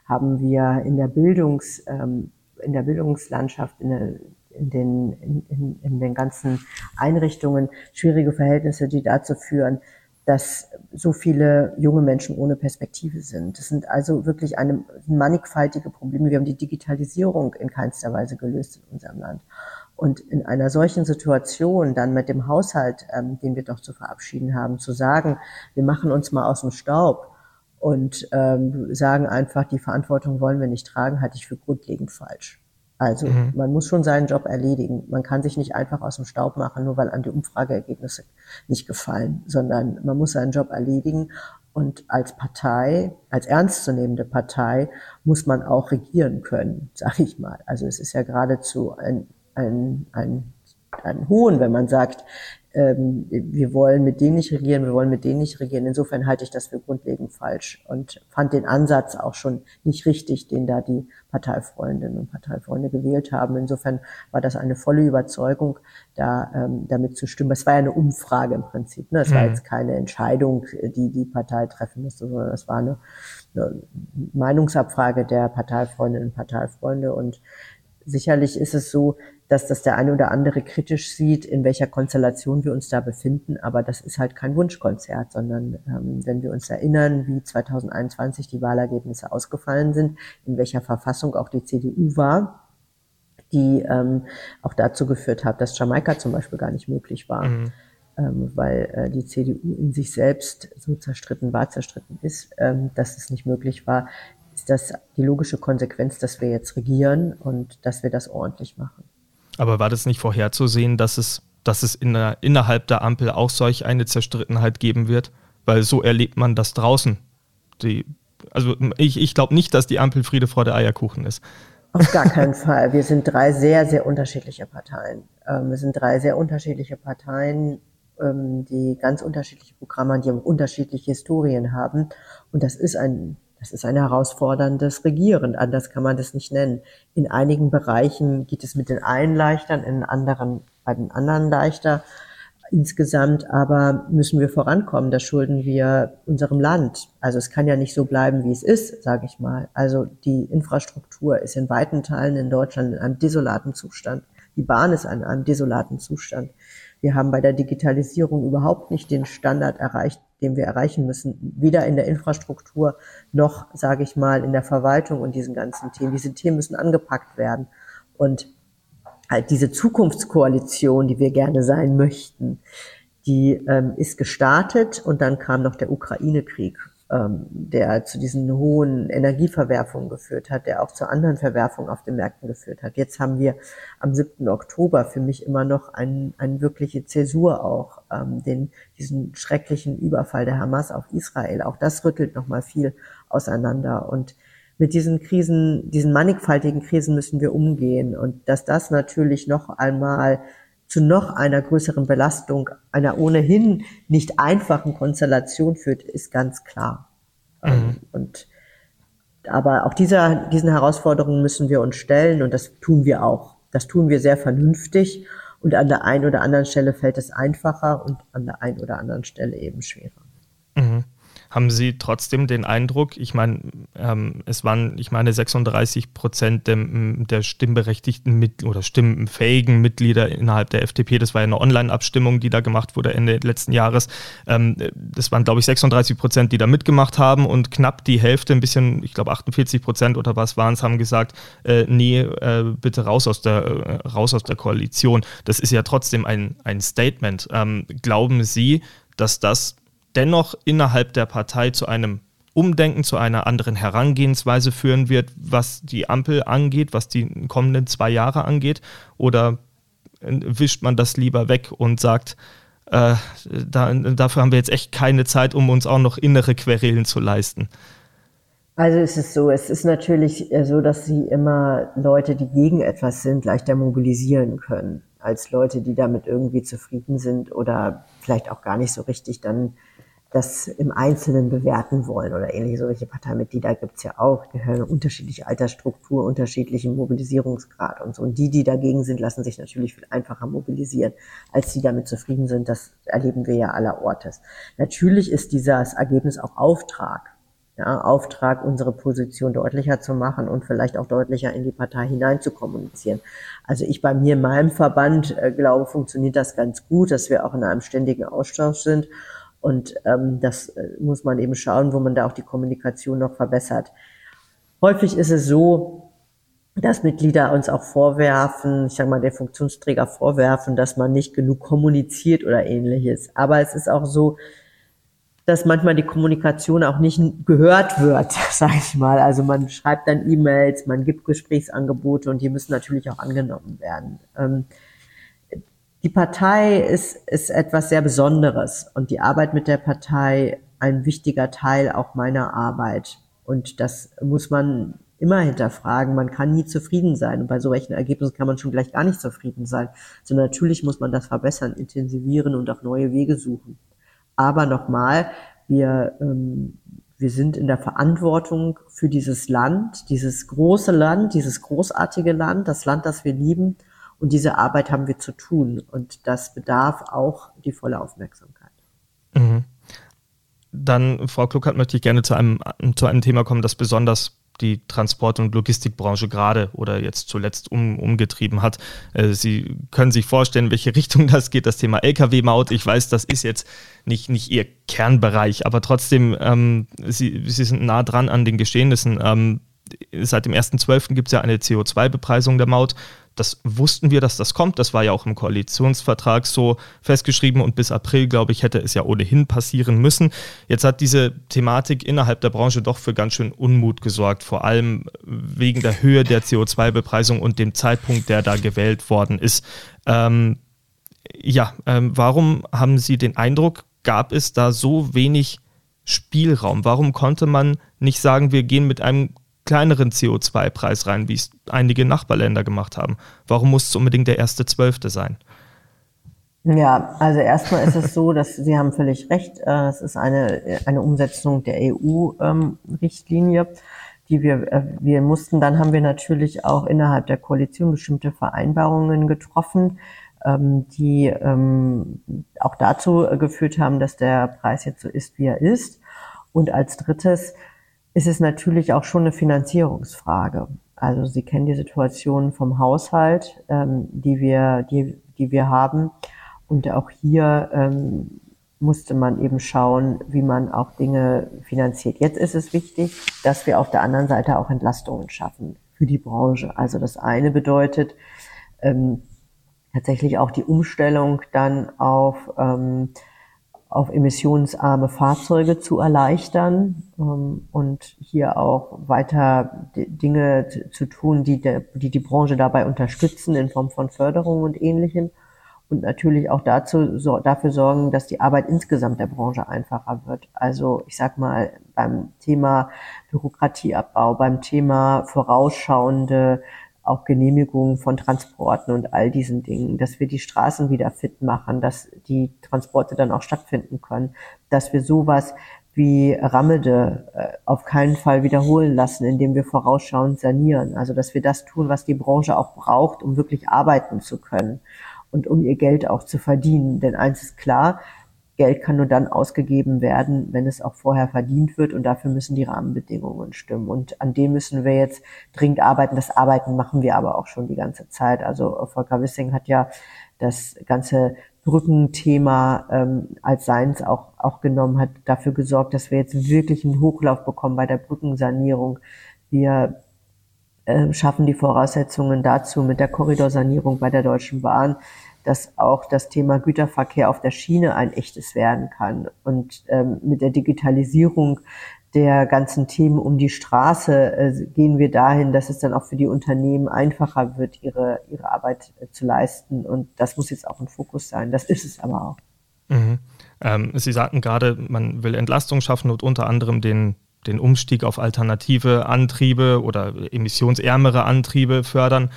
haben wir in der Bildungs, ähm, in der Bildungslandschaft, in der in den, in, in, in den ganzen Einrichtungen schwierige Verhältnisse, die dazu führen, dass so viele junge Menschen ohne Perspektive sind. Das sind also wirklich eine mannigfaltige Probleme. Wir haben die Digitalisierung in keinster Weise gelöst in unserem Land. Und in einer solchen Situation dann mit dem Haushalt, ähm, den wir doch zu verabschieden haben, zu sagen, wir machen uns mal aus dem Staub und ähm, sagen einfach, die Verantwortung wollen wir nicht tragen, halte ich für grundlegend falsch. Also mhm. man muss schon seinen Job erledigen. Man kann sich nicht einfach aus dem Staub machen, nur weil an die Umfrageergebnisse nicht gefallen, sondern man muss seinen Job erledigen. Und als Partei, als ernstzunehmende Partei, muss man auch regieren können, sage ich mal. Also es ist ja geradezu ein, ein, ein, ein Hohn, wenn man sagt, ähm, wir wollen mit denen nicht regieren, wir wollen mit denen nicht regieren. Insofern halte ich das für grundlegend falsch und fand den Ansatz auch schon nicht richtig, den da die Parteifreundinnen und Parteifreunde gewählt haben. Insofern war das eine volle Überzeugung, da ähm, damit zu stimmen. Es war ja eine Umfrage im Prinzip. Ne? Es mhm. war jetzt keine Entscheidung, die die Partei treffen musste, sondern es war eine, eine Meinungsabfrage der Parteifreundinnen und Parteifreunde und Sicherlich ist es so, dass das der eine oder andere kritisch sieht, in welcher Konstellation wir uns da befinden. Aber das ist halt kein Wunschkonzert, sondern ähm, wenn wir uns erinnern, wie 2021 die Wahlergebnisse ausgefallen sind, in welcher Verfassung auch die CDU war, die ähm, auch dazu geführt hat, dass Jamaika zum Beispiel gar nicht möglich war. Mhm. Ähm, weil äh, die CDU in sich selbst so zerstritten war, zerstritten ist, ähm, dass es nicht möglich war, ist das die logische Konsequenz, dass wir jetzt regieren und dass wir das ordentlich machen. Aber war das nicht vorherzusehen, dass es, dass es in der, innerhalb der Ampel auch solch eine Zerstrittenheit geben wird? Weil so erlebt man das draußen. Die, also ich, ich glaube nicht, dass die Ampel Friede vor der Eierkuchen ist. Auf gar keinen Fall. Wir sind drei sehr, sehr unterschiedliche Parteien. Ähm, wir sind drei sehr unterschiedliche Parteien, ähm, die ganz unterschiedliche Programme, die unterschiedliche Historien haben. Und das ist ein das ist ein herausforderndes Regieren, anders kann man das nicht nennen. In einigen Bereichen geht es mit den einen leichter, in anderen, bei den anderen leichter. Insgesamt aber müssen wir vorankommen. Das schulden wir unserem Land. Also es kann ja nicht so bleiben, wie es ist, sage ich mal. Also die Infrastruktur ist in weiten Teilen in Deutschland in einem desolaten Zustand. Die Bahn ist in einem desolaten Zustand. Wir haben bei der Digitalisierung überhaupt nicht den Standard erreicht, den wir erreichen müssen, weder in der Infrastruktur noch, sage ich mal, in der Verwaltung und diesen ganzen Themen. Diese Themen müssen angepackt werden. Und halt diese Zukunftskoalition, die wir gerne sein möchten, die ähm, ist gestartet und dann kam noch der Ukraine-Krieg. Ähm, der zu diesen hohen Energieverwerfungen geführt hat, der auch zu anderen Verwerfungen auf den Märkten geführt hat. Jetzt haben wir am 7. Oktober für mich immer noch eine ein wirkliche Zäsur auch, ähm, den, diesen schrecklichen Überfall der Hamas auf Israel. Auch das rüttelt nochmal viel auseinander. Und mit diesen Krisen, diesen mannigfaltigen Krisen müssen wir umgehen. Und dass das natürlich noch einmal zu noch einer größeren Belastung einer ohnehin nicht einfachen Konstellation führt, ist ganz klar. Mhm. Ähm, und aber auch dieser, diesen Herausforderungen müssen wir uns stellen und das tun wir auch. Das tun wir sehr vernünftig und an der einen oder anderen Stelle fällt es einfacher und an der einen oder anderen Stelle eben schwerer. Mhm. Haben Sie trotzdem den Eindruck, ich meine, ähm, es waren, ich meine, 36 Prozent der, der stimmberechtigten mit, oder stimmenfähigen Mitglieder innerhalb der FDP, das war ja eine Online-Abstimmung, die da gemacht wurde Ende letzten Jahres. Ähm, das waren, glaube ich, 36 Prozent, die da mitgemacht haben und knapp die Hälfte, ein bisschen, ich glaube 48 Prozent oder was waren es, haben gesagt, äh, nee, äh, bitte raus aus der, äh, raus aus der Koalition. Das ist ja trotzdem ein, ein Statement. Ähm, glauben Sie, dass das dennoch innerhalb der Partei zu einem Umdenken, zu einer anderen Herangehensweise führen wird, was die Ampel angeht, was die kommenden zwei Jahre angeht? Oder wischt man das lieber weg und sagt, äh, da, dafür haben wir jetzt echt keine Zeit, um uns auch noch innere Querelen zu leisten? Also es ist so, es ist natürlich so, dass sie immer Leute, die gegen etwas sind, leichter mobilisieren können, als Leute, die damit irgendwie zufrieden sind oder vielleicht auch gar nicht so richtig dann das im Einzelnen bewerten wollen oder ähnliche solche Parteimitglieder gibt es ja auch, die gehören unterschiedliche Altersstruktur, unterschiedlichen Mobilisierungsgrad und so. Und die, die dagegen sind, lassen sich natürlich viel einfacher mobilisieren, als die damit zufrieden sind. Das erleben wir ja aller Ortes. Natürlich ist dieses Ergebnis auch Auftrag. Ja, Auftrag, unsere Position deutlicher zu machen und vielleicht auch deutlicher in die Partei hinein zu kommunizieren. Also ich bei mir in meinem Verband äh, glaube, funktioniert das ganz gut, dass wir auch in einem ständigen Austausch sind und ähm, das äh, muss man eben schauen, wo man da auch die Kommunikation noch verbessert. Häufig ist es so, dass Mitglieder uns auch vorwerfen, ich sage mal, der Funktionsträger vorwerfen, dass man nicht genug kommuniziert oder ähnliches. Aber es ist auch so, dass manchmal die Kommunikation auch nicht gehört wird, sage ich mal. Also man schreibt dann E-Mails, man gibt Gesprächsangebote und die müssen natürlich auch angenommen werden. Ähm, die Partei ist, ist etwas sehr Besonderes und die Arbeit mit der Partei ein wichtiger Teil auch meiner Arbeit. Und das muss man immer hinterfragen. Man kann nie zufrieden sein. Und bei so welchen Ergebnissen kann man schon gleich gar nicht zufrieden sein. So natürlich muss man das verbessern, intensivieren und auch neue Wege suchen. Aber nochmal, wir, ähm, wir sind in der Verantwortung für dieses Land, dieses große Land, dieses großartige Land, das Land, das wir lieben. Und diese Arbeit haben wir zu tun und das bedarf auch die volle Aufmerksamkeit. Mhm. Dann, Frau Kluckert, möchte ich gerne zu einem, zu einem Thema kommen, das besonders die Transport- und Logistikbranche gerade oder jetzt zuletzt um, umgetrieben hat. Äh, Sie können sich vorstellen, welche Richtung das geht, das Thema Lkw-Maut. Ich weiß, das ist jetzt nicht, nicht Ihr Kernbereich, aber trotzdem, ähm, Sie, Sie sind nah dran an den Geschehnissen. Ähm, seit dem 1.12. gibt es ja eine CO2-Bepreisung der Maut. Das wussten wir, dass das kommt. Das war ja auch im Koalitionsvertrag so festgeschrieben und bis April, glaube ich, hätte es ja ohnehin passieren müssen. Jetzt hat diese Thematik innerhalb der Branche doch für ganz schön Unmut gesorgt, vor allem wegen der Höhe der CO2-Bepreisung und dem Zeitpunkt, der da gewählt worden ist. Ähm, ja, ähm, warum haben Sie den Eindruck, gab es da so wenig Spielraum? Warum konnte man nicht sagen, wir gehen mit einem kleineren CO2-Preis rein, wie es einige Nachbarländer gemacht haben. Warum muss es unbedingt der erste Zwölfte sein? Ja, also erstmal ist es so, dass Sie haben völlig recht. Äh, es ist eine, eine Umsetzung der EU-Richtlinie, ähm, die wir, äh, wir mussten. Dann haben wir natürlich auch innerhalb der Koalition bestimmte Vereinbarungen getroffen, ähm, die ähm, auch dazu geführt haben, dass der Preis jetzt so ist, wie er ist. Und als drittes ist es natürlich auch schon eine Finanzierungsfrage. Also Sie kennen die Situation vom Haushalt, ähm, die wir, die, die wir haben. Und auch hier ähm, musste man eben schauen, wie man auch Dinge finanziert. Jetzt ist es wichtig, dass wir auf der anderen Seite auch Entlastungen schaffen für die Branche. Also das eine bedeutet ähm, tatsächlich auch die Umstellung dann auf ähm, auf emissionsarme Fahrzeuge zu erleichtern ähm, und hier auch weiter Dinge zu tun, die, der, die die Branche dabei unterstützen in Form von Förderung und Ähnlichem und natürlich auch dazu, so, dafür sorgen, dass die Arbeit insgesamt der Branche einfacher wird. Also ich sag mal, beim Thema Bürokratieabbau, beim Thema vorausschauende auch Genehmigungen von Transporten und all diesen Dingen, dass wir die Straßen wieder fit machen, dass die Transporte dann auch stattfinden können, dass wir sowas wie Ramede äh, auf keinen Fall wiederholen lassen, indem wir vorausschauend sanieren. Also dass wir das tun, was die Branche auch braucht, um wirklich arbeiten zu können und um ihr Geld auch zu verdienen. Denn eins ist klar, Geld kann nur dann ausgegeben werden, wenn es auch vorher verdient wird und dafür müssen die Rahmenbedingungen stimmen. Und an dem müssen wir jetzt dringend arbeiten. Das Arbeiten machen wir aber auch schon die ganze Zeit. Also Volker Wissing hat ja das ganze Brückenthema ähm, als seins auch, auch genommen, hat dafür gesorgt, dass wir jetzt wirklich einen Hochlauf bekommen bei der Brückensanierung. Wir äh, schaffen die Voraussetzungen dazu mit der Korridorsanierung bei der Deutschen Bahn, dass auch das Thema Güterverkehr auf der Schiene ein echtes werden kann. Und ähm, mit der Digitalisierung der ganzen Themen um die Straße äh, gehen wir dahin, dass es dann auch für die Unternehmen einfacher wird, ihre, ihre Arbeit äh, zu leisten. Und das muss jetzt auch ein Fokus sein. Das ist es aber auch. Mhm. Ähm, Sie sagten gerade, man will Entlastung schaffen und unter anderem den, den Umstieg auf alternative Antriebe oder emissionsärmere Antriebe fördern.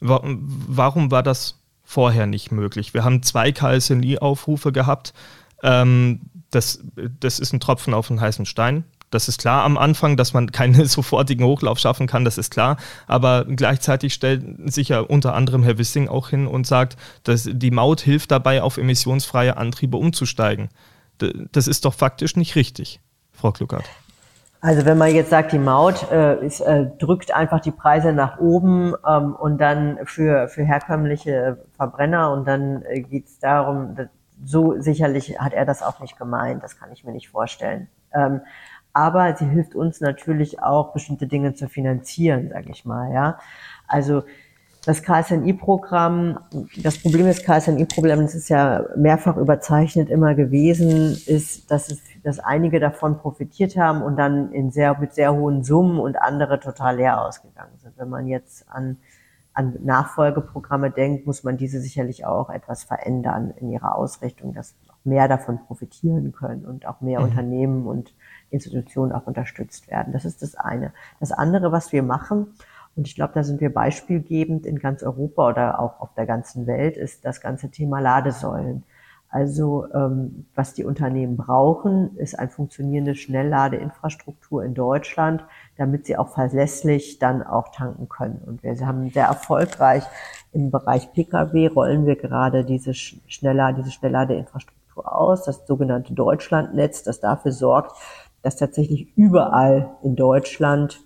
Warum war das vorher nicht möglich. Wir haben zwei KSNI-Aufrufe gehabt. Ähm, das, das ist ein Tropfen auf einen heißen Stein. Das ist klar am Anfang, dass man keinen sofortigen Hochlauf schaffen kann, das ist klar. Aber gleichzeitig stellt sich ja unter anderem Herr Wissing auch hin und sagt, dass die Maut hilft dabei, auf emissionsfreie Antriebe umzusteigen. Das ist doch faktisch nicht richtig, Frau Kluckert. Also wenn man jetzt sagt, die Maut äh, ist, äh, drückt einfach die Preise nach oben ähm, und dann für, für herkömmliche Verbrenner und dann äh, geht es darum, so sicherlich hat er das auch nicht gemeint, das kann ich mir nicht vorstellen. Ähm, aber sie hilft uns natürlich auch, bestimmte Dinge zu finanzieren, sage ich mal. Ja, Also das KSNI-Programm, das Problem des KSNI-Problems ist ja mehrfach überzeichnet immer gewesen, ist, dass es, dass einige davon profitiert haben und dann in sehr, mit sehr hohen Summen und andere total leer ausgegangen sind. Wenn man jetzt an, an Nachfolgeprogramme denkt, muss man diese sicherlich auch etwas verändern in ihrer Ausrichtung, dass mehr davon profitieren können und auch mehr mhm. Unternehmen und Institutionen auch unterstützt werden. Das ist das eine. Das andere, was wir machen, und ich glaube, da sind wir beispielgebend in ganz Europa oder auch auf der ganzen Welt, ist das ganze Thema Ladesäulen. Also ähm, was die Unternehmen brauchen, ist eine funktionierende Schnellladeinfrastruktur in Deutschland, damit sie auch verlässlich dann auch tanken können. Und wir haben sehr erfolgreich im Bereich Pkw rollen wir gerade diese Schneller, diese Schnellladeinfrastruktur aus, das sogenannte Deutschlandnetz, das dafür sorgt, dass tatsächlich überall in Deutschland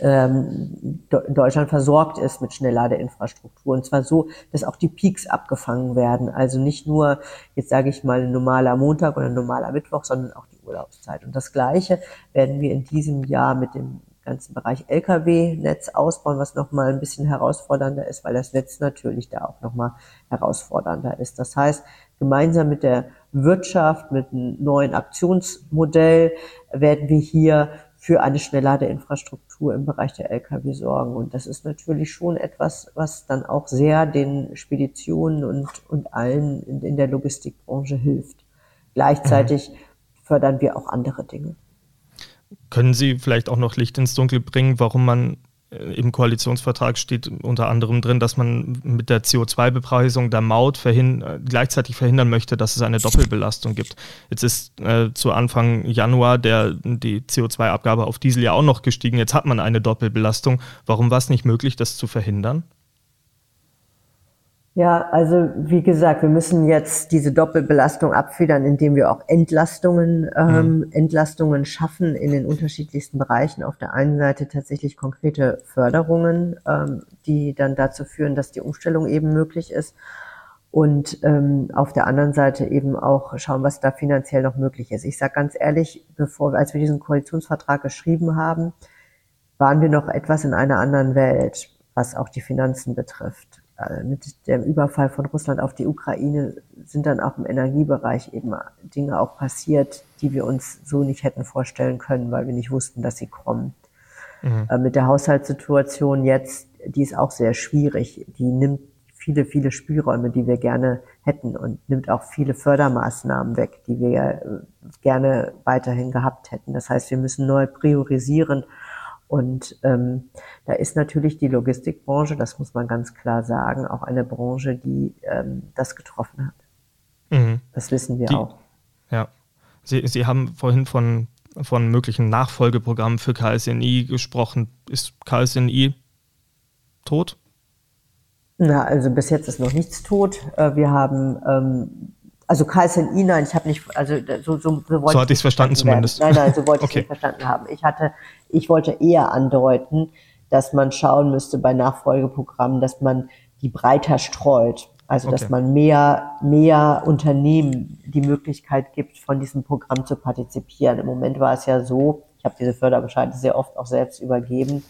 ähm, Deutschland versorgt ist mit Schnellladeinfrastruktur. Und zwar so, dass auch die Peaks abgefangen werden. Also nicht nur, jetzt sage ich mal, ein normaler Montag oder ein normaler Mittwoch, sondern auch die Urlaubszeit. Und das Gleiche werden wir in diesem Jahr mit dem ganzen Bereich Lkw-Netz ausbauen, was nochmal ein bisschen herausfordernder ist, weil das Netz natürlich da auch nochmal herausfordernder ist. Das heißt, gemeinsam mit der Wirtschaft, mit einem neuen Aktionsmodell werden wir hier für eine Schnellladeinfrastruktur im Bereich der Lkw sorgen. Und das ist natürlich schon etwas, was dann auch sehr den Speditionen und, und allen in, in der Logistikbranche hilft. Gleichzeitig mhm. fördern wir auch andere Dinge. Können Sie vielleicht auch noch Licht ins Dunkel bringen, warum man im Koalitionsvertrag steht unter anderem drin, dass man mit der CO2-Bepreisung der Maut verhin äh, gleichzeitig verhindern möchte, dass es eine Doppelbelastung gibt. Jetzt ist äh, zu Anfang Januar der, die CO2-Abgabe auf Diesel ja auch noch gestiegen. Jetzt hat man eine Doppelbelastung. Warum war es nicht möglich, das zu verhindern? Ja, also wie gesagt, wir müssen jetzt diese Doppelbelastung abfedern, indem wir auch Entlastungen, ähm, mhm. Entlastungen schaffen in den unterschiedlichsten Bereichen. Auf der einen Seite tatsächlich konkrete Förderungen, ähm, die dann dazu führen, dass die Umstellung eben möglich ist. Und ähm, auf der anderen Seite eben auch schauen, was da finanziell noch möglich ist. Ich sage ganz ehrlich, bevor als wir diesen Koalitionsvertrag geschrieben haben, waren wir noch etwas in einer anderen Welt, was auch die Finanzen betrifft. Äh, mit dem Überfall von Russland auf die Ukraine sind dann auch im Energiebereich eben Dinge auch passiert, die wir uns so nicht hätten vorstellen können, weil wir nicht wussten, dass sie kommen. Mhm. Äh, mit der Haushaltssituation jetzt, die ist auch sehr schwierig. Die nimmt viele, viele Spielräume, die wir gerne hätten und nimmt auch viele Fördermaßnahmen weg, die wir äh, gerne weiterhin gehabt hätten. Das heißt, wir müssen neu priorisieren und ähm, da ist natürlich die Logistikbranche, das muss man ganz klar sagen, auch eine Branche, die ähm, das getroffen hat. Mhm. Das wissen wir die, auch. Ja. Sie, Sie haben vorhin von, von möglichen Nachfolgeprogrammen für KSNI gesprochen. Ist KSNI tot? Na, also bis jetzt ist noch nichts tot. Äh, wir haben ähm, also KSNI, nein, ich habe nicht, also so, so, so, wollte so hatte ich es verstanden zumindest. Nein, nein, so wollte okay. ich es nicht verstanden haben. Ich hatte, ich wollte eher andeuten, dass man schauen müsste bei Nachfolgeprogrammen, dass man die breiter streut. Also, okay. dass man mehr, mehr Unternehmen die Möglichkeit gibt, von diesem Programm zu partizipieren. Im Moment war es ja so, ich habe diese Förderbescheide sehr oft auch selbst übergeben,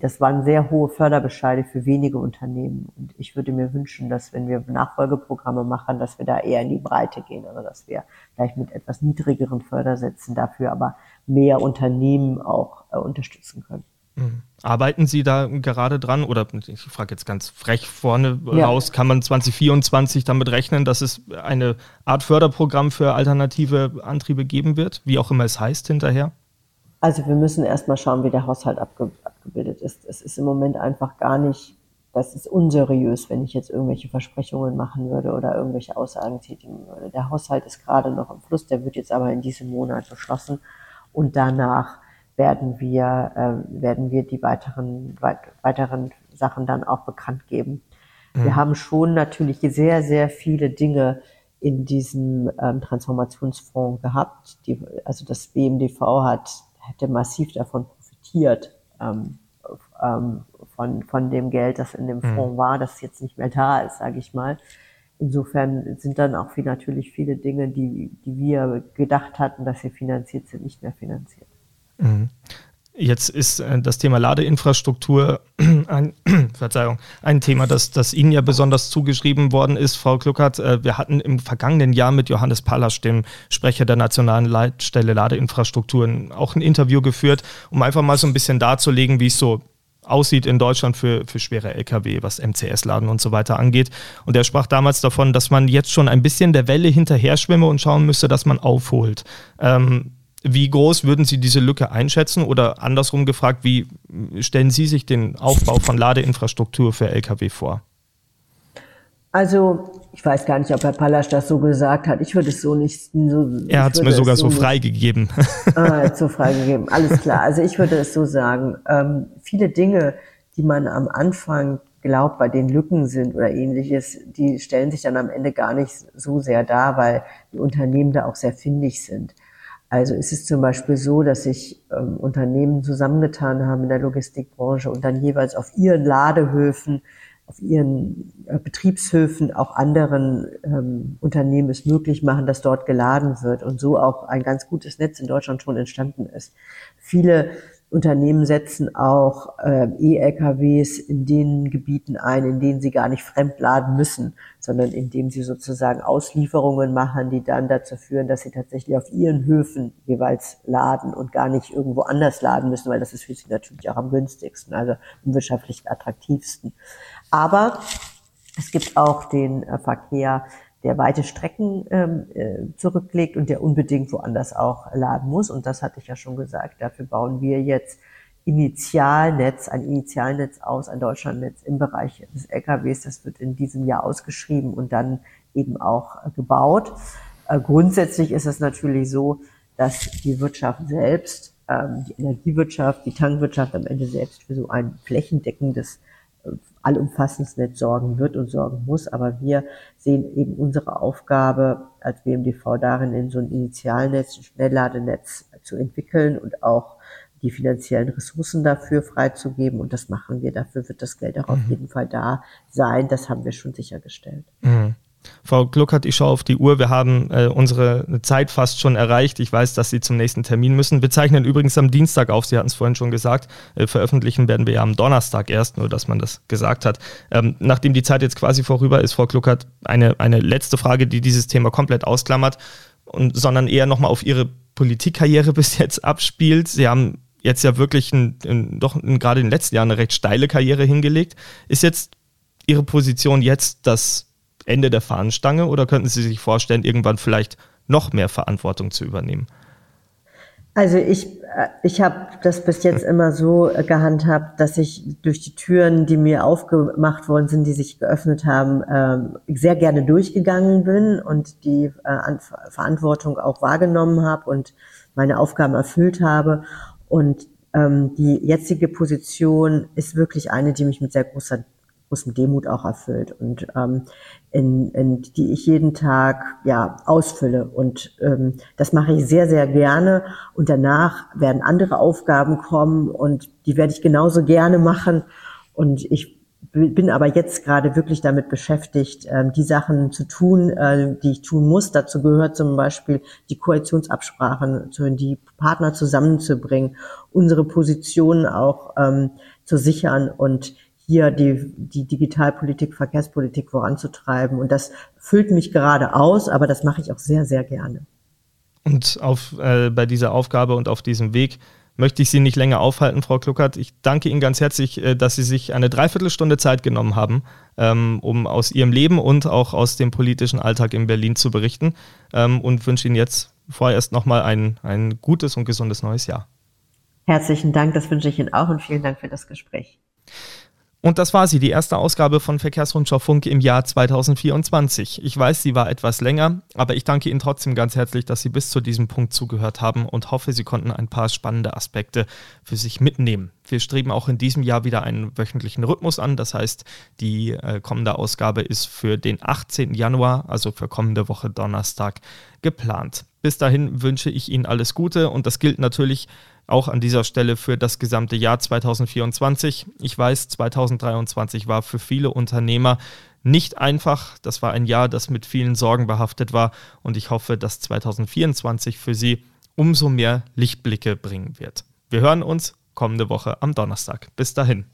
das waren sehr hohe Förderbescheide für wenige Unternehmen. Und ich würde mir wünschen, dass wenn wir Nachfolgeprogramme machen, dass wir da eher in die Breite gehen. Also dass wir vielleicht mit etwas niedrigeren Fördersätzen dafür aber mehr Unternehmen auch äh, unterstützen können. Mhm. Arbeiten Sie da gerade dran oder ich frage jetzt ganz frech vorne ja. raus, kann man 2024 damit rechnen, dass es eine Art Förderprogramm für alternative Antriebe geben wird, wie auch immer es heißt hinterher? Also wir müssen erstmal schauen, wie der Haushalt abge abgebildet ist. Es ist im Moment einfach gar nicht, das ist unseriös, wenn ich jetzt irgendwelche Versprechungen machen würde oder irgendwelche Aussagen tätigen würde. Der Haushalt ist gerade noch im Fluss, der wird jetzt aber in diesem Monat beschlossen und danach werden wir, äh, werden wir die weiteren, weit, weiteren Sachen dann auch bekannt geben. Mhm. Wir haben schon natürlich sehr, sehr viele Dinge in diesem ähm, Transformationsfonds gehabt. Die, also das BMDV hat hätte massiv davon profitiert, ähm, ähm, von, von dem Geld, das in dem mhm. Fonds war, das jetzt nicht mehr da ist, sage ich mal. Insofern sind dann auch viel, natürlich viele Dinge, die, die wir gedacht hatten, dass sie finanziert sind, nicht mehr finanziert. Mhm. Jetzt ist äh, das Thema Ladeinfrastruktur ein, Verzeihung, ein Thema, das, das Ihnen ja besonders zugeschrieben worden ist, Frau Kluckert. Äh, wir hatten im vergangenen Jahr mit Johannes Pallasch, dem Sprecher der Nationalen Leitstelle Ladeinfrastrukturen, auch ein Interview geführt, um einfach mal so ein bisschen darzulegen, wie es so aussieht in Deutschland für, für schwere Lkw, was MCS-Laden und so weiter angeht. Und er sprach damals davon, dass man jetzt schon ein bisschen der Welle hinterher schwimme und schauen müsste, dass man aufholt. Ähm, wie groß würden Sie diese Lücke einschätzen oder andersrum gefragt, wie stellen Sie sich den Aufbau von Ladeinfrastruktur für Lkw vor? Also, ich weiß gar nicht, ob Herr Pallasch das so gesagt hat. Ich würde es so nicht so. Er hat es mir sogar so, so freigegeben. Ah, so freigegeben. Alles klar. Also ich würde es so sagen. Ähm, viele Dinge, die man am Anfang glaubt, bei den Lücken sind oder ähnliches, die stellen sich dann am Ende gar nicht so sehr dar, weil die Unternehmen da auch sehr findig sind. Also es ist zum Beispiel so, dass sich ähm, Unternehmen zusammengetan haben in der Logistikbranche und dann jeweils auf ihren Ladehöfen, auf ihren äh, Betriebshöfen auch anderen ähm, Unternehmen es möglich machen, dass dort geladen wird und so auch ein ganz gutes Netz in Deutschland schon entstanden ist. Viele Unternehmen setzen auch äh, E-LKWs in den Gebieten ein, in denen sie gar nicht fremdladen müssen, sondern indem sie sozusagen Auslieferungen machen, die dann dazu führen, dass sie tatsächlich auf ihren Höfen jeweils laden und gar nicht irgendwo anders laden müssen, weil das ist für sie natürlich auch am günstigsten, also am wirtschaftlich attraktivsten. Aber es gibt auch den äh, Verkehr, der weite Strecken ähm, äh, zurücklegt und der unbedingt woanders auch laden muss. Und das hatte ich ja schon gesagt. Dafür bauen wir jetzt Initialnetz, ein Initialnetz aus, ein Deutschlandnetz im Bereich des LKWs. Das wird in diesem Jahr ausgeschrieben und dann eben auch äh, gebaut. Äh, grundsätzlich ist es natürlich so, dass die Wirtschaft selbst, ähm, die Energiewirtschaft, die Tankwirtschaft am Ende selbst für so ein flächendeckendes allumfassendes Netz sorgen wird und sorgen muss. Aber wir sehen eben unsere Aufgabe als BMDV darin, in so ein Initialnetz, ein Schnellladenetz zu entwickeln und auch die finanziellen Ressourcen dafür freizugeben. Und das machen wir. Dafür wird das Geld auch mhm. auf jeden Fall da sein. Das haben wir schon sichergestellt. Mhm. Frau Gluckert, ich schaue auf die Uhr. Wir haben äh, unsere Zeit fast schon erreicht. Ich weiß, dass Sie zum nächsten Termin müssen. Wir zeichnen übrigens am Dienstag auf. Sie hatten es vorhin schon gesagt. Äh, veröffentlichen werden wir ja am Donnerstag erst, nur dass man das gesagt hat. Ähm, nachdem die Zeit jetzt quasi vorüber ist, Frau Gluckert, eine, eine letzte Frage, die dieses Thema komplett ausklammert, und, sondern eher nochmal auf Ihre Politikkarriere bis jetzt abspielt. Sie haben jetzt ja wirklich ein, ein, doch ein, gerade in den letzten Jahren eine recht steile Karriere hingelegt. Ist jetzt Ihre Position jetzt das Ende der Fahnenstange oder könnten Sie sich vorstellen, irgendwann vielleicht noch mehr Verantwortung zu übernehmen? Also ich, äh, ich habe das bis jetzt immer so gehandhabt, dass ich durch die Türen, die mir aufgemacht worden sind, die sich geöffnet haben, ähm, sehr gerne durchgegangen bin und die äh, Verantwortung auch wahrgenommen habe und meine Aufgaben erfüllt habe. Und ähm, die jetzige Position ist wirklich eine, die mich mit sehr großer großen Demut auch erfüllt und ähm, in, in die ich jeden Tag ja ausfülle. Und ähm, das mache ich sehr sehr gerne. Und danach werden andere Aufgaben kommen und die werde ich genauso gerne machen. Und ich bin aber jetzt gerade wirklich damit beschäftigt, ähm, die Sachen zu tun, äh, die ich tun muss. Dazu gehört zum Beispiel die Koalitionsabsprachen, die Partner zusammenzubringen, unsere Positionen auch ähm, zu sichern. Und hier die, die Digitalpolitik, Verkehrspolitik voranzutreiben. Und das füllt mich gerade aus, aber das mache ich auch sehr, sehr gerne. Und auf, äh, bei dieser Aufgabe und auf diesem Weg möchte ich Sie nicht länger aufhalten, Frau Kluckert. Ich danke Ihnen ganz herzlich, äh, dass Sie sich eine Dreiviertelstunde Zeit genommen haben, ähm, um aus Ihrem Leben und auch aus dem politischen Alltag in Berlin zu berichten ähm, und wünsche Ihnen jetzt vorerst nochmal ein, ein gutes und gesundes neues Jahr. Herzlichen Dank, das wünsche ich Ihnen auch und vielen Dank für das Gespräch. Und das war sie, die erste Ausgabe von Verkehrsrundschau Funk im Jahr 2024. Ich weiß, sie war etwas länger, aber ich danke Ihnen trotzdem ganz herzlich, dass Sie bis zu diesem Punkt zugehört haben und hoffe, Sie konnten ein paar spannende Aspekte für sich mitnehmen. Wir streben auch in diesem Jahr wieder einen wöchentlichen Rhythmus an. Das heißt, die äh, kommende Ausgabe ist für den 18. Januar, also für kommende Woche Donnerstag, geplant. Bis dahin wünsche ich Ihnen alles Gute und das gilt natürlich auch an dieser Stelle für das gesamte Jahr 2024. Ich weiß, 2023 war für viele Unternehmer nicht einfach. Das war ein Jahr, das mit vielen Sorgen behaftet war und ich hoffe, dass 2024 für Sie umso mehr Lichtblicke bringen wird. Wir hören uns kommende Woche am Donnerstag. Bis dahin.